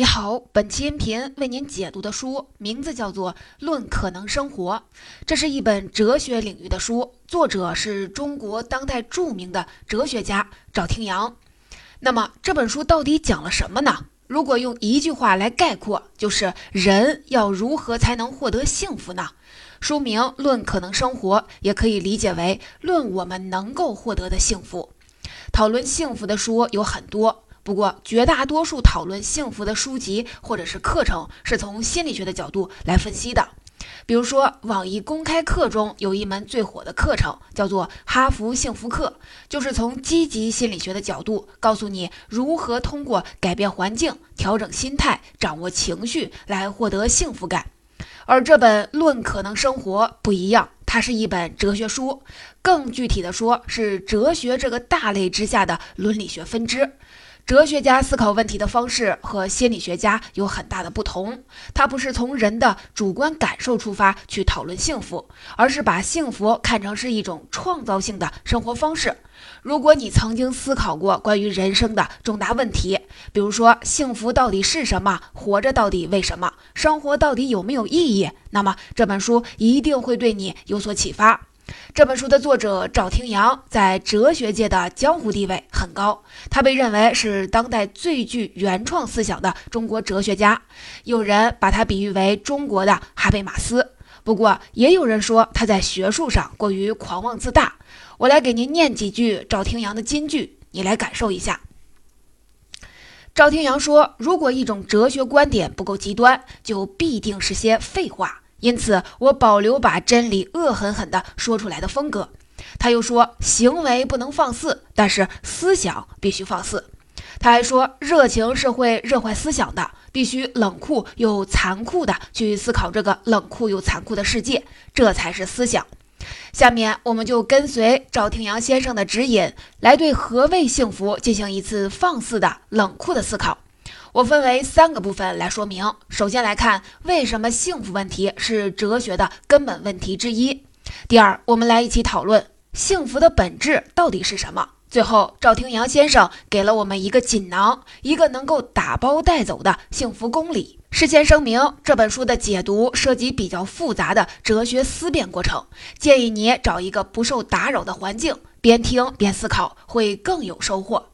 你好，本期音频为您解读的书名字叫做《论可能生活》，这是一本哲学领域的书，作者是中国当代著名的哲学家赵廷阳。那么这本书到底讲了什么呢？如果用一句话来概括，就是人要如何才能获得幸福呢？书名《论可能生活》也可以理解为论我们能够获得的幸福。讨论幸福的书有很多。不过，绝大多数讨论幸福的书籍或者是课程，是从心理学的角度来分析的。比如说，网易公开课中有一门最火的课程，叫做《哈佛幸福课》，就是从积极心理学的角度，告诉你如何通过改变环境、调整心态、掌握情绪来获得幸福感。而这本《论可能生活》不一样，它是一本哲学书，更具体的说，是哲学这个大类之下的伦理学分支。哲学家思考问题的方式和心理学家有很大的不同。他不是从人的主观感受出发去讨论幸福，而是把幸福看成是一种创造性的生活方式。如果你曾经思考过关于人生的重大问题，比如说幸福到底是什么，活着到底为什么，生活到底有没有意义，那么这本书一定会对你有所启发。这本书的作者赵廷阳在哲学界的江湖地位很高，他被认为是当代最具原创思想的中国哲学家。有人把他比喻为中国的哈贝马斯，不过也有人说他在学术上过于狂妄自大。我来给您念几句赵廷阳的金句，你来感受一下。赵廷阳说：“如果一种哲学观点不够极端，就必定是些废话。”因此，我保留把真理恶狠狠地说出来的风格。他又说，行为不能放肆，但是思想必须放肆。他还说，热情是会热坏思想的，必须冷酷又残酷地去思考这个冷酷又残酷的世界，这才是思想。下面，我们就跟随赵廷阳先生的指引，来对何谓幸福进行一次放肆的冷酷的思考。我分为三个部分来说明。首先来看为什么幸福问题是哲学的根本问题之一。第二，我们来一起讨论幸福的本质到底是什么。最后，赵廷阳先生给了我们一个锦囊，一个能够打包带走的幸福公理。事先声明，这本书的解读涉及比较复杂的哲学思辨过程，建议你找一个不受打扰的环境，边听边思考，会更有收获。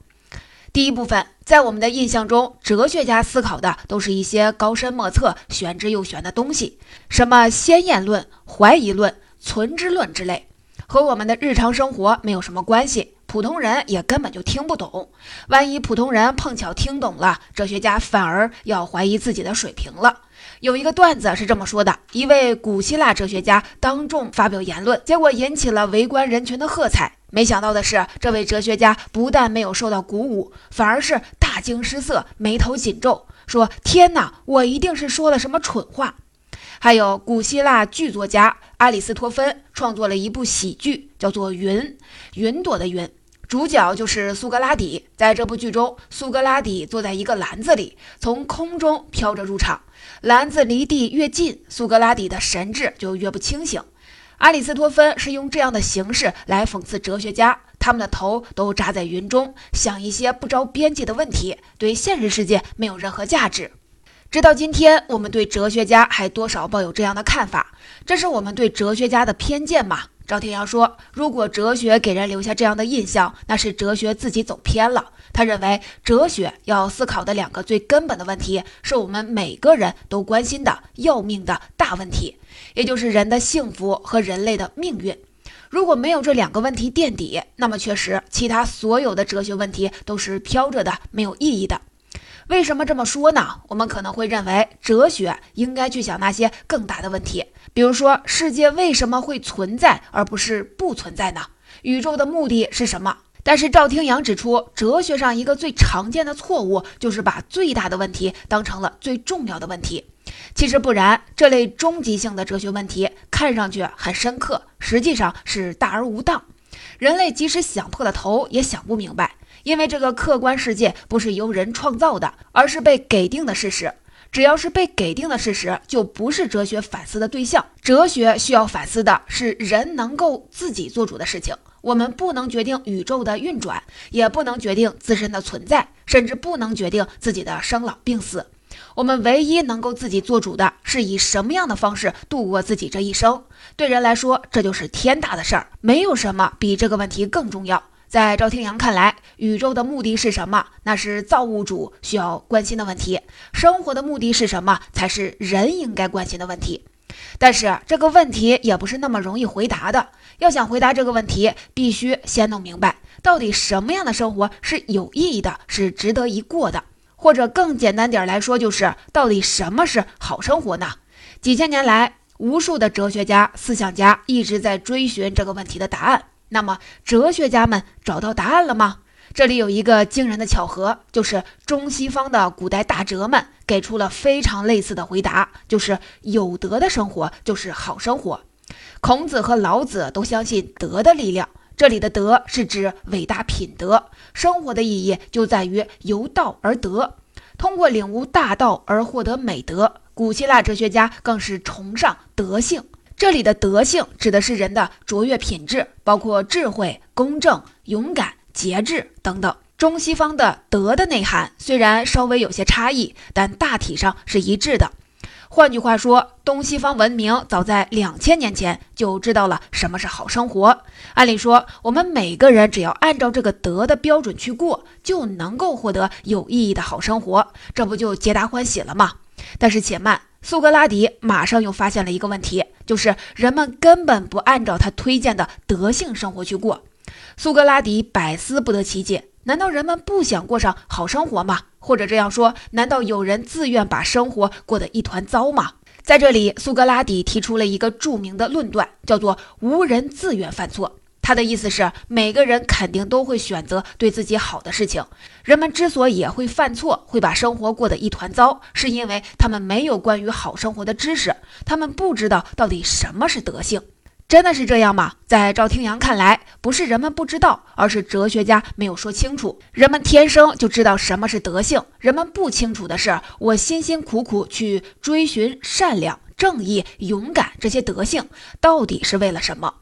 第一部分，在我们的印象中，哲学家思考的都是一些高深莫测、玄之又玄的东西，什么先验论、怀疑论、存之论之类，和我们的日常生活没有什么关系，普通人也根本就听不懂。万一普通人碰巧听懂了，哲学家反而要怀疑自己的水平了。有一个段子是这么说的：一位古希腊哲学家当众发表言论，结果引起了围观人群的喝彩。没想到的是，这位哲学家不但没有受到鼓舞，反而是大惊失色，眉头紧皱，说：“天哪，我一定是说了什么蠢话。”还有古希腊剧作家阿里斯托芬创作了一部喜剧，叫做《云》，云朵的云，主角就是苏格拉底。在这部剧中，苏格拉底坐在一个篮子里，从空中飘着入场。篮子离地越近，苏格拉底的神智就越不清醒。阿里斯托芬是用这样的形式来讽刺哲学家，他们的头都扎在云中，想一些不着边际的问题，对现实世界没有任何价值。直到今天，我们对哲学家还多少抱有这样的看法，这是我们对哲学家的偏见吗？赵天阳说：“如果哲学给人留下这样的印象，那是哲学自己走偏了。他认为，哲学要思考的两个最根本的问题，是我们每个人都关心的要命的大问题，也就是人的幸福和人类的命运。如果没有这两个问题垫底，那么确实，其他所有的哲学问题都是飘着的，没有意义的。”为什么这么说呢？我们可能会认为，哲学应该去想那些更大的问题，比如说，世界为什么会存在而不是不存在呢？宇宙的目的是什么？但是赵廷阳指出，哲学上一个最常见的错误就是把最大的问题当成了最重要的问题。其实不然，这类终极性的哲学问题看上去很深刻，实际上是大而无当。人类即使想破了头也想不明白。因为这个客观世界不是由人创造的，而是被给定的事实。只要是被给定的事实，就不是哲学反思的对象。哲学需要反思的是人能够自己做主的事情。我们不能决定宇宙的运转，也不能决定自身的存在，甚至不能决定自己的生老病死。我们唯一能够自己做主的是以什么样的方式度过自己这一生。对人来说，这就是天大的事儿，没有什么比这个问题更重要。在赵天阳看来，宇宙的目的是什么？那是造物主需要关心的问题。生活的目的是什么？才是人应该关心的问题。但是这个问题也不是那么容易回答的。要想回答这个问题，必须先弄明白，到底什么样的生活是有意义的，是值得一过的。或者更简单点来说，就是到底什么是好生活呢？几千年来，无数的哲学家、思想家一直在追寻这个问题的答案。那么，哲学家们找到答案了吗？这里有一个惊人的巧合，就是中西方的古代大哲们给出了非常类似的回答，就是有德的生活就是好生活。孔子和老子都相信德的力量，这里的德是指伟大品德。生活的意义就在于由道而德，通过领悟大道而获得美德。古希腊哲学家更是崇尚德性。这里的德性指的是人的卓越品质，包括智慧、公正、勇敢、节制等等。中西方的德的内涵虽然稍微有些差异，但大体上是一致的。换句话说，东西方文明早在两千年前就知道了什么是好生活。按理说，我们每个人只要按照这个德的标准去过，就能够获得有意义的好生活，这不就皆大欢喜了吗？但是且慢，苏格拉底马上又发现了一个问题。就是人们根本不按照他推荐的德性生活去过，苏格拉底百思不得其解。难道人们不想过上好生活吗？或者这样说，难道有人自愿把生活过得一团糟吗？在这里，苏格拉底提出了一个著名的论断，叫做“无人自愿犯错”。他的意思是，每个人肯定都会选择对自己好的事情。人们之所以会犯错，会把生活过得一团糟，是因为他们没有关于好生活的知识，他们不知道到底什么是德性。真的是这样吗？在赵听阳看来，不是人们不知道，而是哲学家没有说清楚。人们天生就知道什么是德性，人们不清楚的是，我辛辛苦苦去追寻善良、正义、勇敢这些德性，到底是为了什么？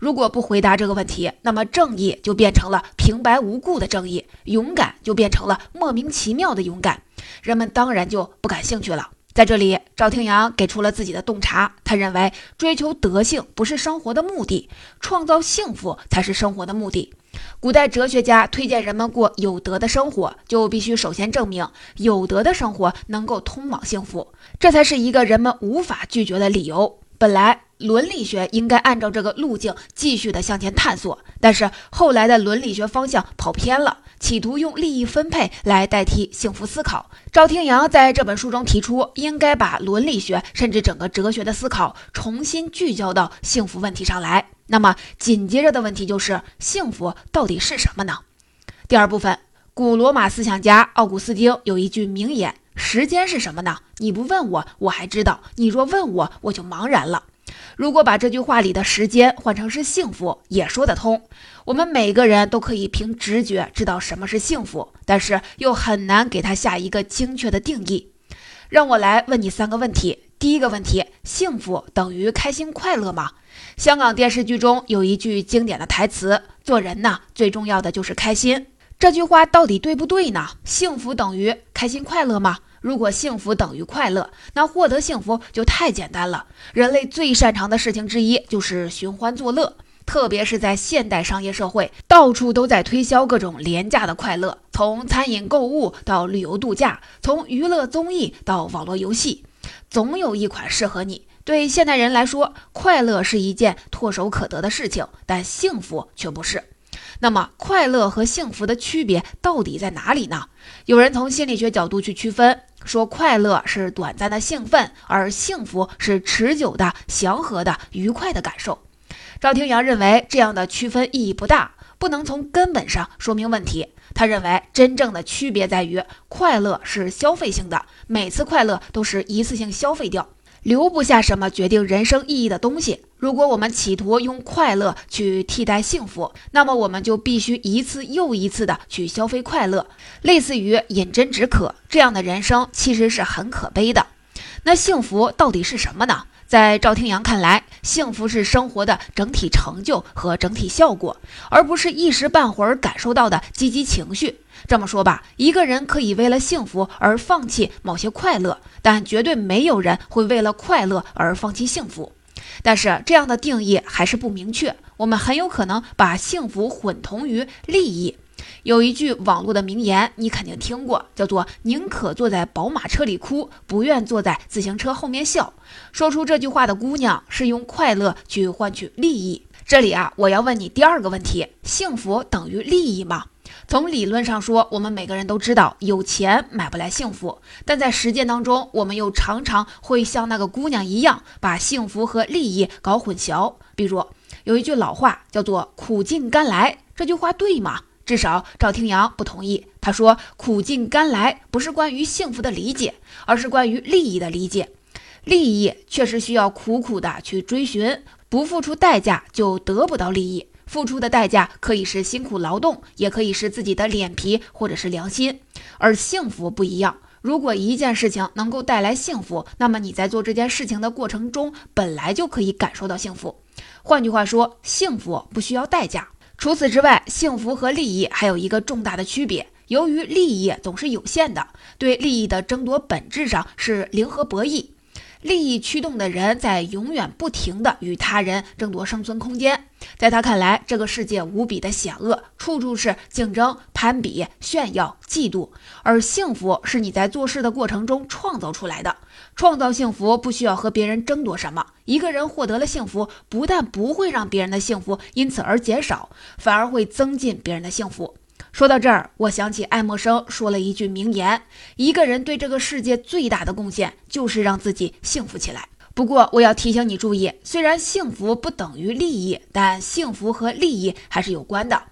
如果不回答这个问题，那么正义就变成了平白无故的正义，勇敢就变成了莫名其妙的勇敢，人们当然就不感兴趣了。在这里，赵廷阳给出了自己的洞察，他认为追求德性不是生活的目的，创造幸福才是生活的目的。古代哲学家推荐人们过有德的生活，就必须首先证明有德的生活能够通往幸福，这才是一个人们无法拒绝的理由。本来。伦理学应该按照这个路径继续的向前探索，但是后来的伦理学方向跑偏了，企图用利益分配来代替幸福思考。赵廷阳在这本书中提出，应该把伦理学甚至整个哲学的思考重新聚焦到幸福问题上来。那么紧接着的问题就是，幸福到底是什么呢？第二部分，古罗马思想家奥古斯丁有一句名言：“时间是什么呢？你不问我，我还知道；你若问我，我就茫然了。”如果把这句话里的时间换成是幸福，也说得通。我们每个人都可以凭直觉知道什么是幸福，但是又很难给它下一个精确的定义。让我来问你三个问题。第一个问题：幸福等于开心快乐吗？香港电视剧中有一句经典的台词：“做人呢，最重要的就是开心。”这句话到底对不对呢？幸福等于开心快乐吗？如果幸福等于快乐，那获得幸福就太简单了。人类最擅长的事情之一就是寻欢作乐，特别是在现代商业社会，到处都在推销各种廉价的快乐，从餐饮购物到旅游度假，从娱乐综艺到网络游戏，总有一款适合你。对现代人来说，快乐是一件唾手可得的事情，但幸福却不是。那么，快乐和幸福的区别到底在哪里呢？有人从心理学角度去区分。说快乐是短暂的兴奋，而幸福是持久的、祥和的、愉快的感受。赵廷阳认为这样的区分意义不大，不能从根本上说明问题。他认为真正的区别在于，快乐是消费性的，每次快乐都是一次性消费掉。留不下什么决定人生意义的东西。如果我们企图用快乐去替代幸福，那么我们就必须一次又一次的去消费快乐，类似于饮鸩止渴。这样的人生其实是很可悲的。那幸福到底是什么呢？在赵廷阳看来，幸福是生活的整体成就和整体效果，而不是一时半会儿感受到的积极情绪。这么说吧，一个人可以为了幸福而放弃某些快乐，但绝对没有人会为了快乐而放弃幸福。但是这样的定义还是不明确，我们很有可能把幸福混同于利益。有一句网络的名言，你肯定听过，叫做“宁可坐在宝马车里哭，不愿坐在自行车后面笑”。说出这句话的姑娘是用快乐去换取利益。这里啊，我要问你第二个问题：幸福等于利益吗？从理论上说，我们每个人都知道有钱买不来幸福，但在实践当中，我们又常常会像那个姑娘一样，把幸福和利益搞混淆。比如有一句老话叫做“苦尽甘来”，这句话对吗？至少赵听阳不同意。他说：“苦尽甘来不是关于幸福的理解，而是关于利益的理解。利益确实需要苦苦的去追寻，不付出代价就得不到利益。付出的代价可以是辛苦劳动，也可以是自己的脸皮或者是良心。而幸福不一样。如果一件事情能够带来幸福，那么你在做这件事情的过程中本来就可以感受到幸福。换句话说，幸福不需要代价。”除此之外，幸福和利益还有一个重大的区别。由于利益总是有限的，对利益的争夺本质上是零和博弈。利益驱动的人在永远不停地与他人争夺生存空间，在他看来，这个世界无比的险恶，处处是竞争、攀比、炫耀、嫉妒。而幸福是你在做事的过程中创造出来的，创造幸福不需要和别人争夺什么。一个人获得了幸福，不但不会让别人的幸福因此而减少，反而会增进别人的幸福。说到这儿，我想起爱默生说了一句名言：“一个人对这个世界最大的贡献，就是让自己幸福起来。”不过，我要提醒你注意，虽然幸福不等于利益，但幸福和利益还是有关的。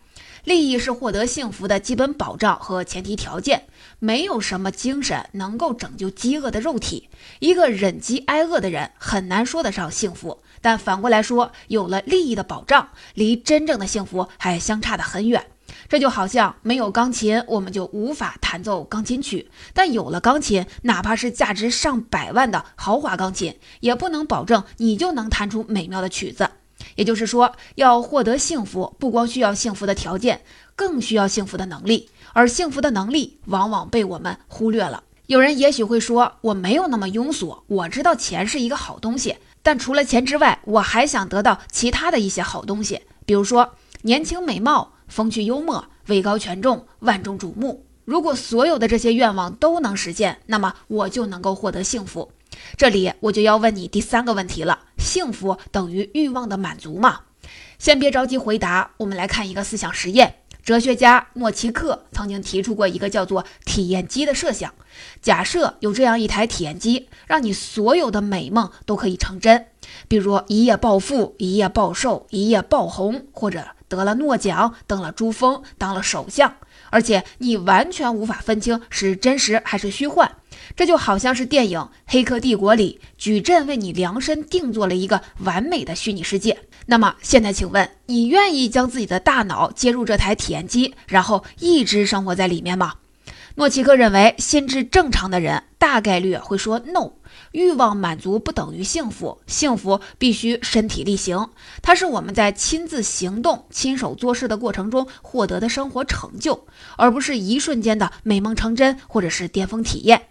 利益是获得幸福的基本保障和前提条件。没有什么精神能够拯救饥饿的肉体。一个忍饥挨饿的人，很难说得上幸福。但反过来说，有了利益的保障，离真正的幸福还相差得很远。这就好像没有钢琴，我们就无法弹奏钢琴曲；但有了钢琴，哪怕是价值上百万的豪华钢琴，也不能保证你就能弹出美妙的曲子。也就是说，要获得幸福，不光需要幸福的条件，更需要幸福的能力。而幸福的能力往往被我们忽略了。有人也许会说：“我没有那么庸俗，我知道钱是一个好东西，但除了钱之外，我还想得到其他的一些好东西，比如说年轻美貌。”风趣幽默、位高权重、万众瞩目。如果所有的这些愿望都能实现，那么我就能够获得幸福。这里我就要问你第三个问题了：幸福等于欲望的满足吗？先别着急回答，我们来看一个思想实验。哲学家莫奇克曾经提出过一个叫做体验机的设想：假设有这样一台体验机，让你所有的美梦都可以成真，比如一夜暴富、一夜暴瘦、一夜爆红，或者。得了诺奖，登了珠峰，当了首相，而且你完全无法分清是真实还是虚幻。这就好像是电影《黑客帝国》里矩阵为你量身定做了一个完美的虚拟世界。那么现在，请问你愿意将自己的大脑接入这台体验机，然后一直生活在里面吗？诺奇克认为，心智正常的人大概率会说 “no”。欲望满足不等于幸福，幸福必须身体力行，它是我们在亲自行动、亲手做事的过程中获得的生活成就，而不是一瞬间的美梦成真或者是巅峰体验。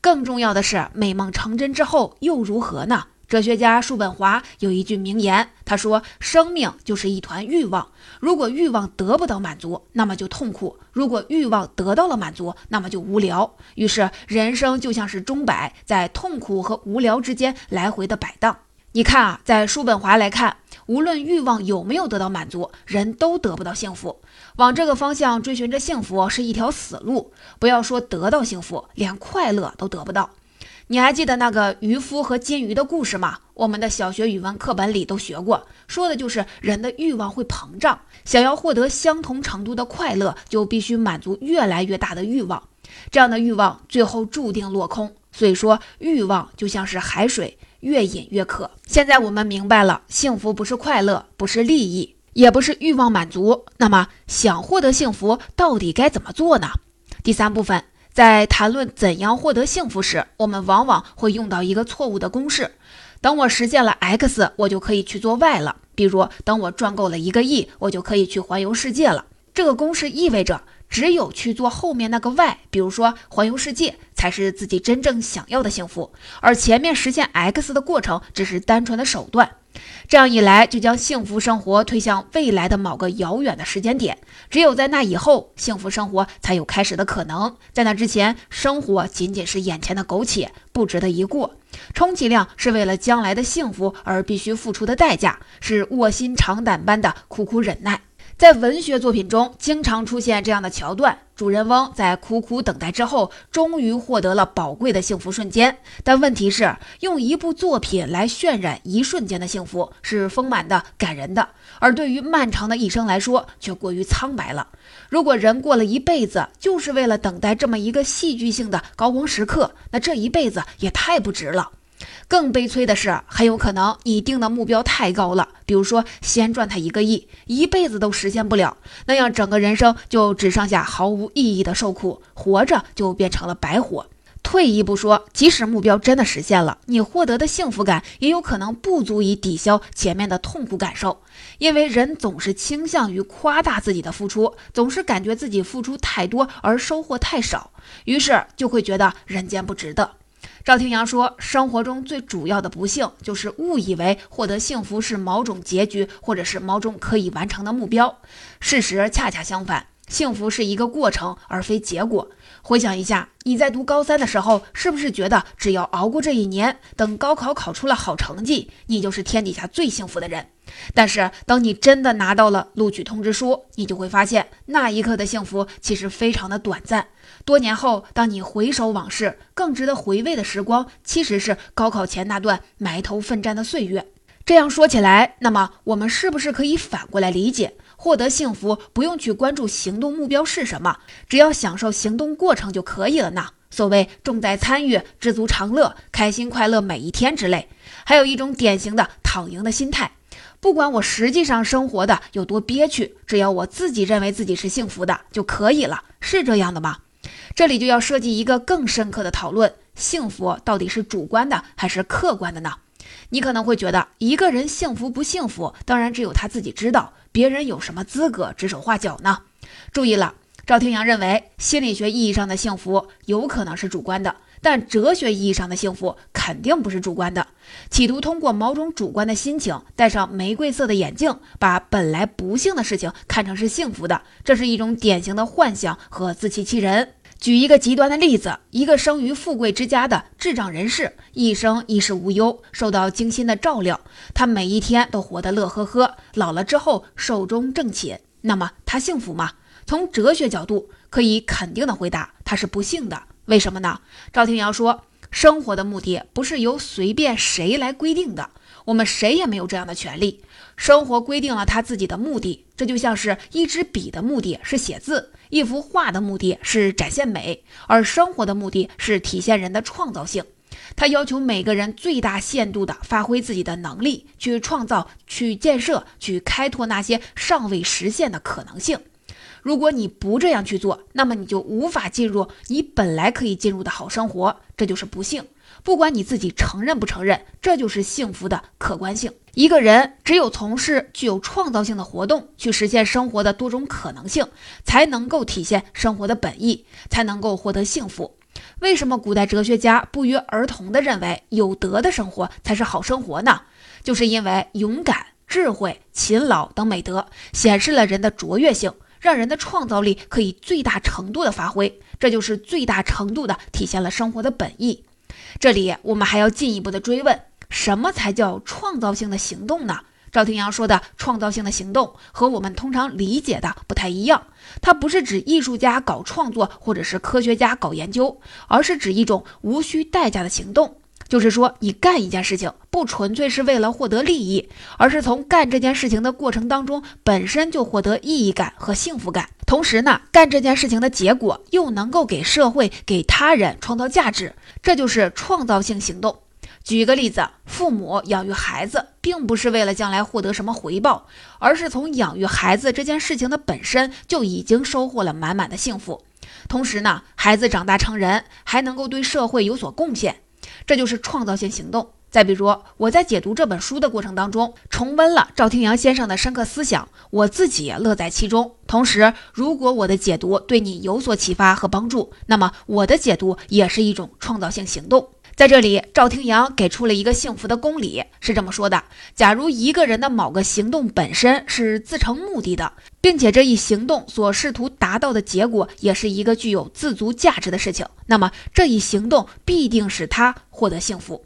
更重要的是，美梦成真之后又如何呢？哲学家叔本华有一句名言，他说：“生命就是一团欲望，如果欲望得不到满足，那么就痛苦；如果欲望得到了满足，那么就无聊。于是，人生就像是钟摆，在痛苦和无聊之间来回的摆荡。你看啊，在叔本华来看，无论欲望有没有得到满足，人都得不到幸福。往这个方向追寻着幸福是一条死路。不要说得到幸福，连快乐都得不到。”你还记得那个渔夫和金鱼的故事吗？我们的小学语文课本里都学过，说的就是人的欲望会膨胀，想要获得相同程度的快乐，就必须满足越来越大的欲望，这样的欲望最后注定落空。所以说，欲望就像是海水，越饮越渴。现在我们明白了，幸福不是快乐，不是利益，也不是欲望满足。那么，想获得幸福，到底该怎么做呢？第三部分。在谈论怎样获得幸福时，我们往往会用到一个错误的公式：等我实现了 X，我就可以去做 Y 了。比如，等我赚够了一个亿，我就可以去环游世界了。这个公式意味着，只有去做后面那个 Y，比如说环游世界，才是自己真正想要的幸福，而前面实现 X 的过程只是单纯的手段。这样一来，就将幸福生活推向未来的某个遥远的时间点。只有在那以后，幸福生活才有开始的可能。在那之前，生活仅仅是眼前的苟且，不值得一过。充其量是为了将来的幸福而必须付出的代价，是卧薪尝胆般的苦苦忍耐。在文学作品中，经常出现这样的桥段：主人翁在苦苦等待之后，终于获得了宝贵的幸福瞬间。但问题是，用一部作品来渲染一瞬间的幸福，是丰满的、感人的；而对于漫长的一生来说，却过于苍白了。如果人过了一辈子，就是为了等待这么一个戏剧性的高光时刻，那这一辈子也太不值了。更悲催的是，很有可能你定的目标太高了，比如说先赚他一个亿，一辈子都实现不了，那样整个人生就只剩下毫无意义的受苦，活着就变成了白活。退一步说，即使目标真的实现了，你获得的幸福感也有可能不足以抵消前面的痛苦感受，因为人总是倾向于夸大自己的付出，总是感觉自己付出太多而收获太少，于是就会觉得人间不值得。赵廷阳说：“生活中最主要的不幸，就是误以为获得幸福是某种结局，或者是某种可以完成的目标。事实恰恰相反，幸福是一个过程，而非结果。回想一下，你在读高三的时候，是不是觉得只要熬过这一年，等高考考出了好成绩，你就是天底下最幸福的人？但是，当你真的拿到了录取通知书，你就会发现，那一刻的幸福其实非常的短暂。”多年后，当你回首往事，更值得回味的时光，其实是高考前那段埋头奋战的岁月。这样说起来，那么我们是不是可以反过来理解，获得幸福不用去关注行动目标是什么，只要享受行动过程就可以了呢？所谓重在参与，知足常乐，开心快乐每一天之类。还有一种典型的躺赢的心态，不管我实际上生活的有多憋屈，只要我自己认为自己是幸福的就可以了，是这样的吗？这里就要涉及一个更深刻的讨论：幸福到底是主观的还是客观的呢？你可能会觉得，一个人幸福不幸福，当然只有他自己知道，别人有什么资格指手画脚呢？注意了，赵天阳认为，心理学意义上的幸福有可能是主观的，但哲学意义上的幸福肯定不是主观的。企图通过某种主观的心情，戴上玫瑰色的眼镜，把本来不幸的事情看成是幸福的，这是一种典型的幻想和自欺欺人。举一个极端的例子，一个生于富贵之家的智障人士，一生衣食无忧，受到精心的照料，他每一天都活得乐呵呵，老了之后寿终正寝。那么他幸福吗？从哲学角度，可以肯定的回答，他是不幸的。为什么呢？赵廷尧说，生活的目的不是由随便谁来规定的。我们谁也没有这样的权利。生活规定了他自己的目的，这就像是一支笔的目的是写字，一幅画的目的是展现美，而生活的目的是体现人的创造性。他要求每个人最大限度地发挥自己的能力，去创造、去建设、去开拓那些尚未实现的可能性。如果你不这样去做，那么你就无法进入你本来可以进入的好生活，这就是不幸。不管你自己承认不承认，这就是幸福的客观性。一个人只有从事具有创造性的活动，去实现生活的多种可能性，才能够体现生活的本意，才能够获得幸福。为什么古代哲学家不约而同地认为有德的生活才是好生活呢？就是因为勇敢、智慧、勤劳等美德显示了人的卓越性，让人的创造力可以最大程度的发挥，这就是最大程度的体现了生活的本意。这里我们还要进一步的追问：什么才叫创造性的行动呢？赵廷阳说的创造性的行动和我们通常理解的不太一样，它不是指艺术家搞创作或者是科学家搞研究，而是指一种无需代价的行动。就是说，你干一件事情不纯粹是为了获得利益，而是从干这件事情的过程当中本身就获得意义感和幸福感。同时呢，干这件事情的结果又能够给社会、给他人创造价值，这就是创造性行动。举个例子，父母养育孩子，并不是为了将来获得什么回报，而是从养育孩子这件事情的本身就已经收获了满满的幸福。同时呢，孩子长大成人，还能够对社会有所贡献。这就是创造性行动。再比如，我在解读这本书的过程当中，重温了赵廷阳先生的深刻思想，我自己也乐在其中。同时，如果我的解读对你有所启发和帮助，那么我的解读也是一种创造性行动。在这里，赵廷阳给出了一个幸福的公理，是这么说的：假如一个人的某个行动本身是自成目的的，并且这一行动所试图达到的结果也是一个具有自足价值的事情，那么这一行动必定使他获得幸福。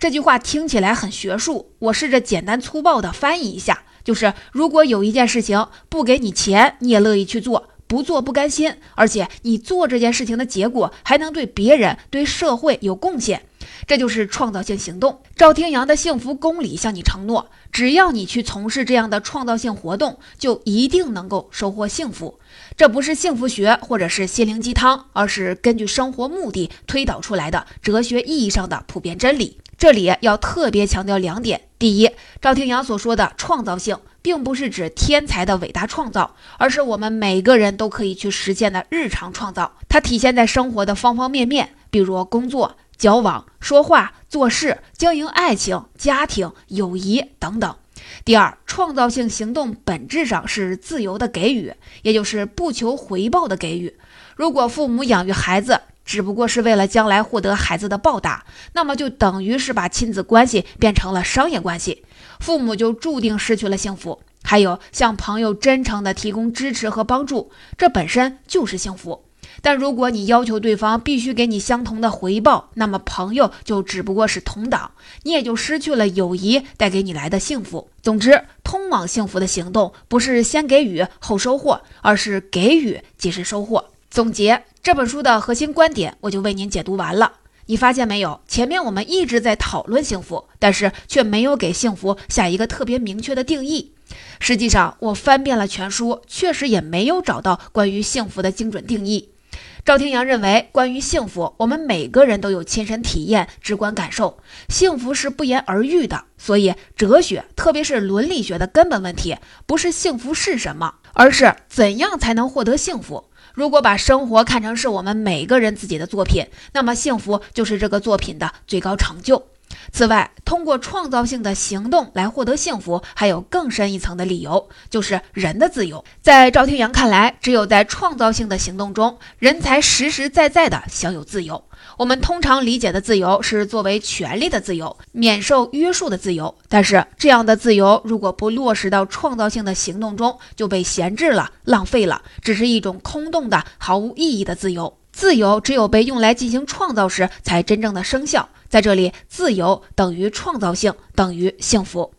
这句话听起来很学术，我试着简单粗暴地翻译一下，就是如果有一件事情不给你钱，你也乐意去做。不做不甘心，而且你做这件事情的结果还能对别人、对社会有贡献，这就是创造性行动。赵天阳的幸福公理向你承诺：只要你去从事这样的创造性活动，就一定能够收获幸福。这不是幸福学或者是心灵鸡汤，而是根据生活目的推导出来的哲学意义上的普遍真理。这里要特别强调两点：第一，赵天阳所说的创造性。并不是指天才的伟大创造，而是我们每个人都可以去实现的日常创造。它体现在生活的方方面面，比如工作、交往、说话、做事、经营爱情、家庭、友谊等等。第二，创造性行动本质上是自由的给予，也就是不求回报的给予。如果父母养育孩子，只不过是为了将来获得孩子的报答，那么就等于是把亲子关系变成了商业关系，父母就注定失去了幸福。还有向朋友真诚地提供支持和帮助，这本身就是幸福。但如果你要求对方必须给你相同的回报，那么朋友就只不过是同党，你也就失去了友谊带给你来的幸福。总之，通往幸福的行动不是先给予后收获，而是给予即是收获。总结。这本书的核心观点，我就为您解读完了。你发现没有？前面我们一直在讨论幸福，但是却没有给幸福下一个特别明确的定义。实际上，我翻遍了全书，确实也没有找到关于幸福的精准定义。赵天阳认为，关于幸福，我们每个人都有亲身体验、直观感受。幸福是不言而喻的，所以哲学，特别是伦理学的根本问题，不是幸福是什么，而是怎样才能获得幸福。如果把生活看成是我们每个人自己的作品，那么幸福就是这个作品的最高成就。此外，通过创造性的行动来获得幸福，还有更深一层的理由，就是人的自由。在赵天阳看来，只有在创造性的行动中，人才实实在在地享有自由。我们通常理解的自由是作为权利的自由，免受约束的自由。但是，这样的自由如果不落实到创造性的行动中，就被闲置了、浪费了，只是一种空洞的、毫无意义的自由。自由只有被用来进行创造时，才真正的生效。在这里，自由等于创造性，等于幸福。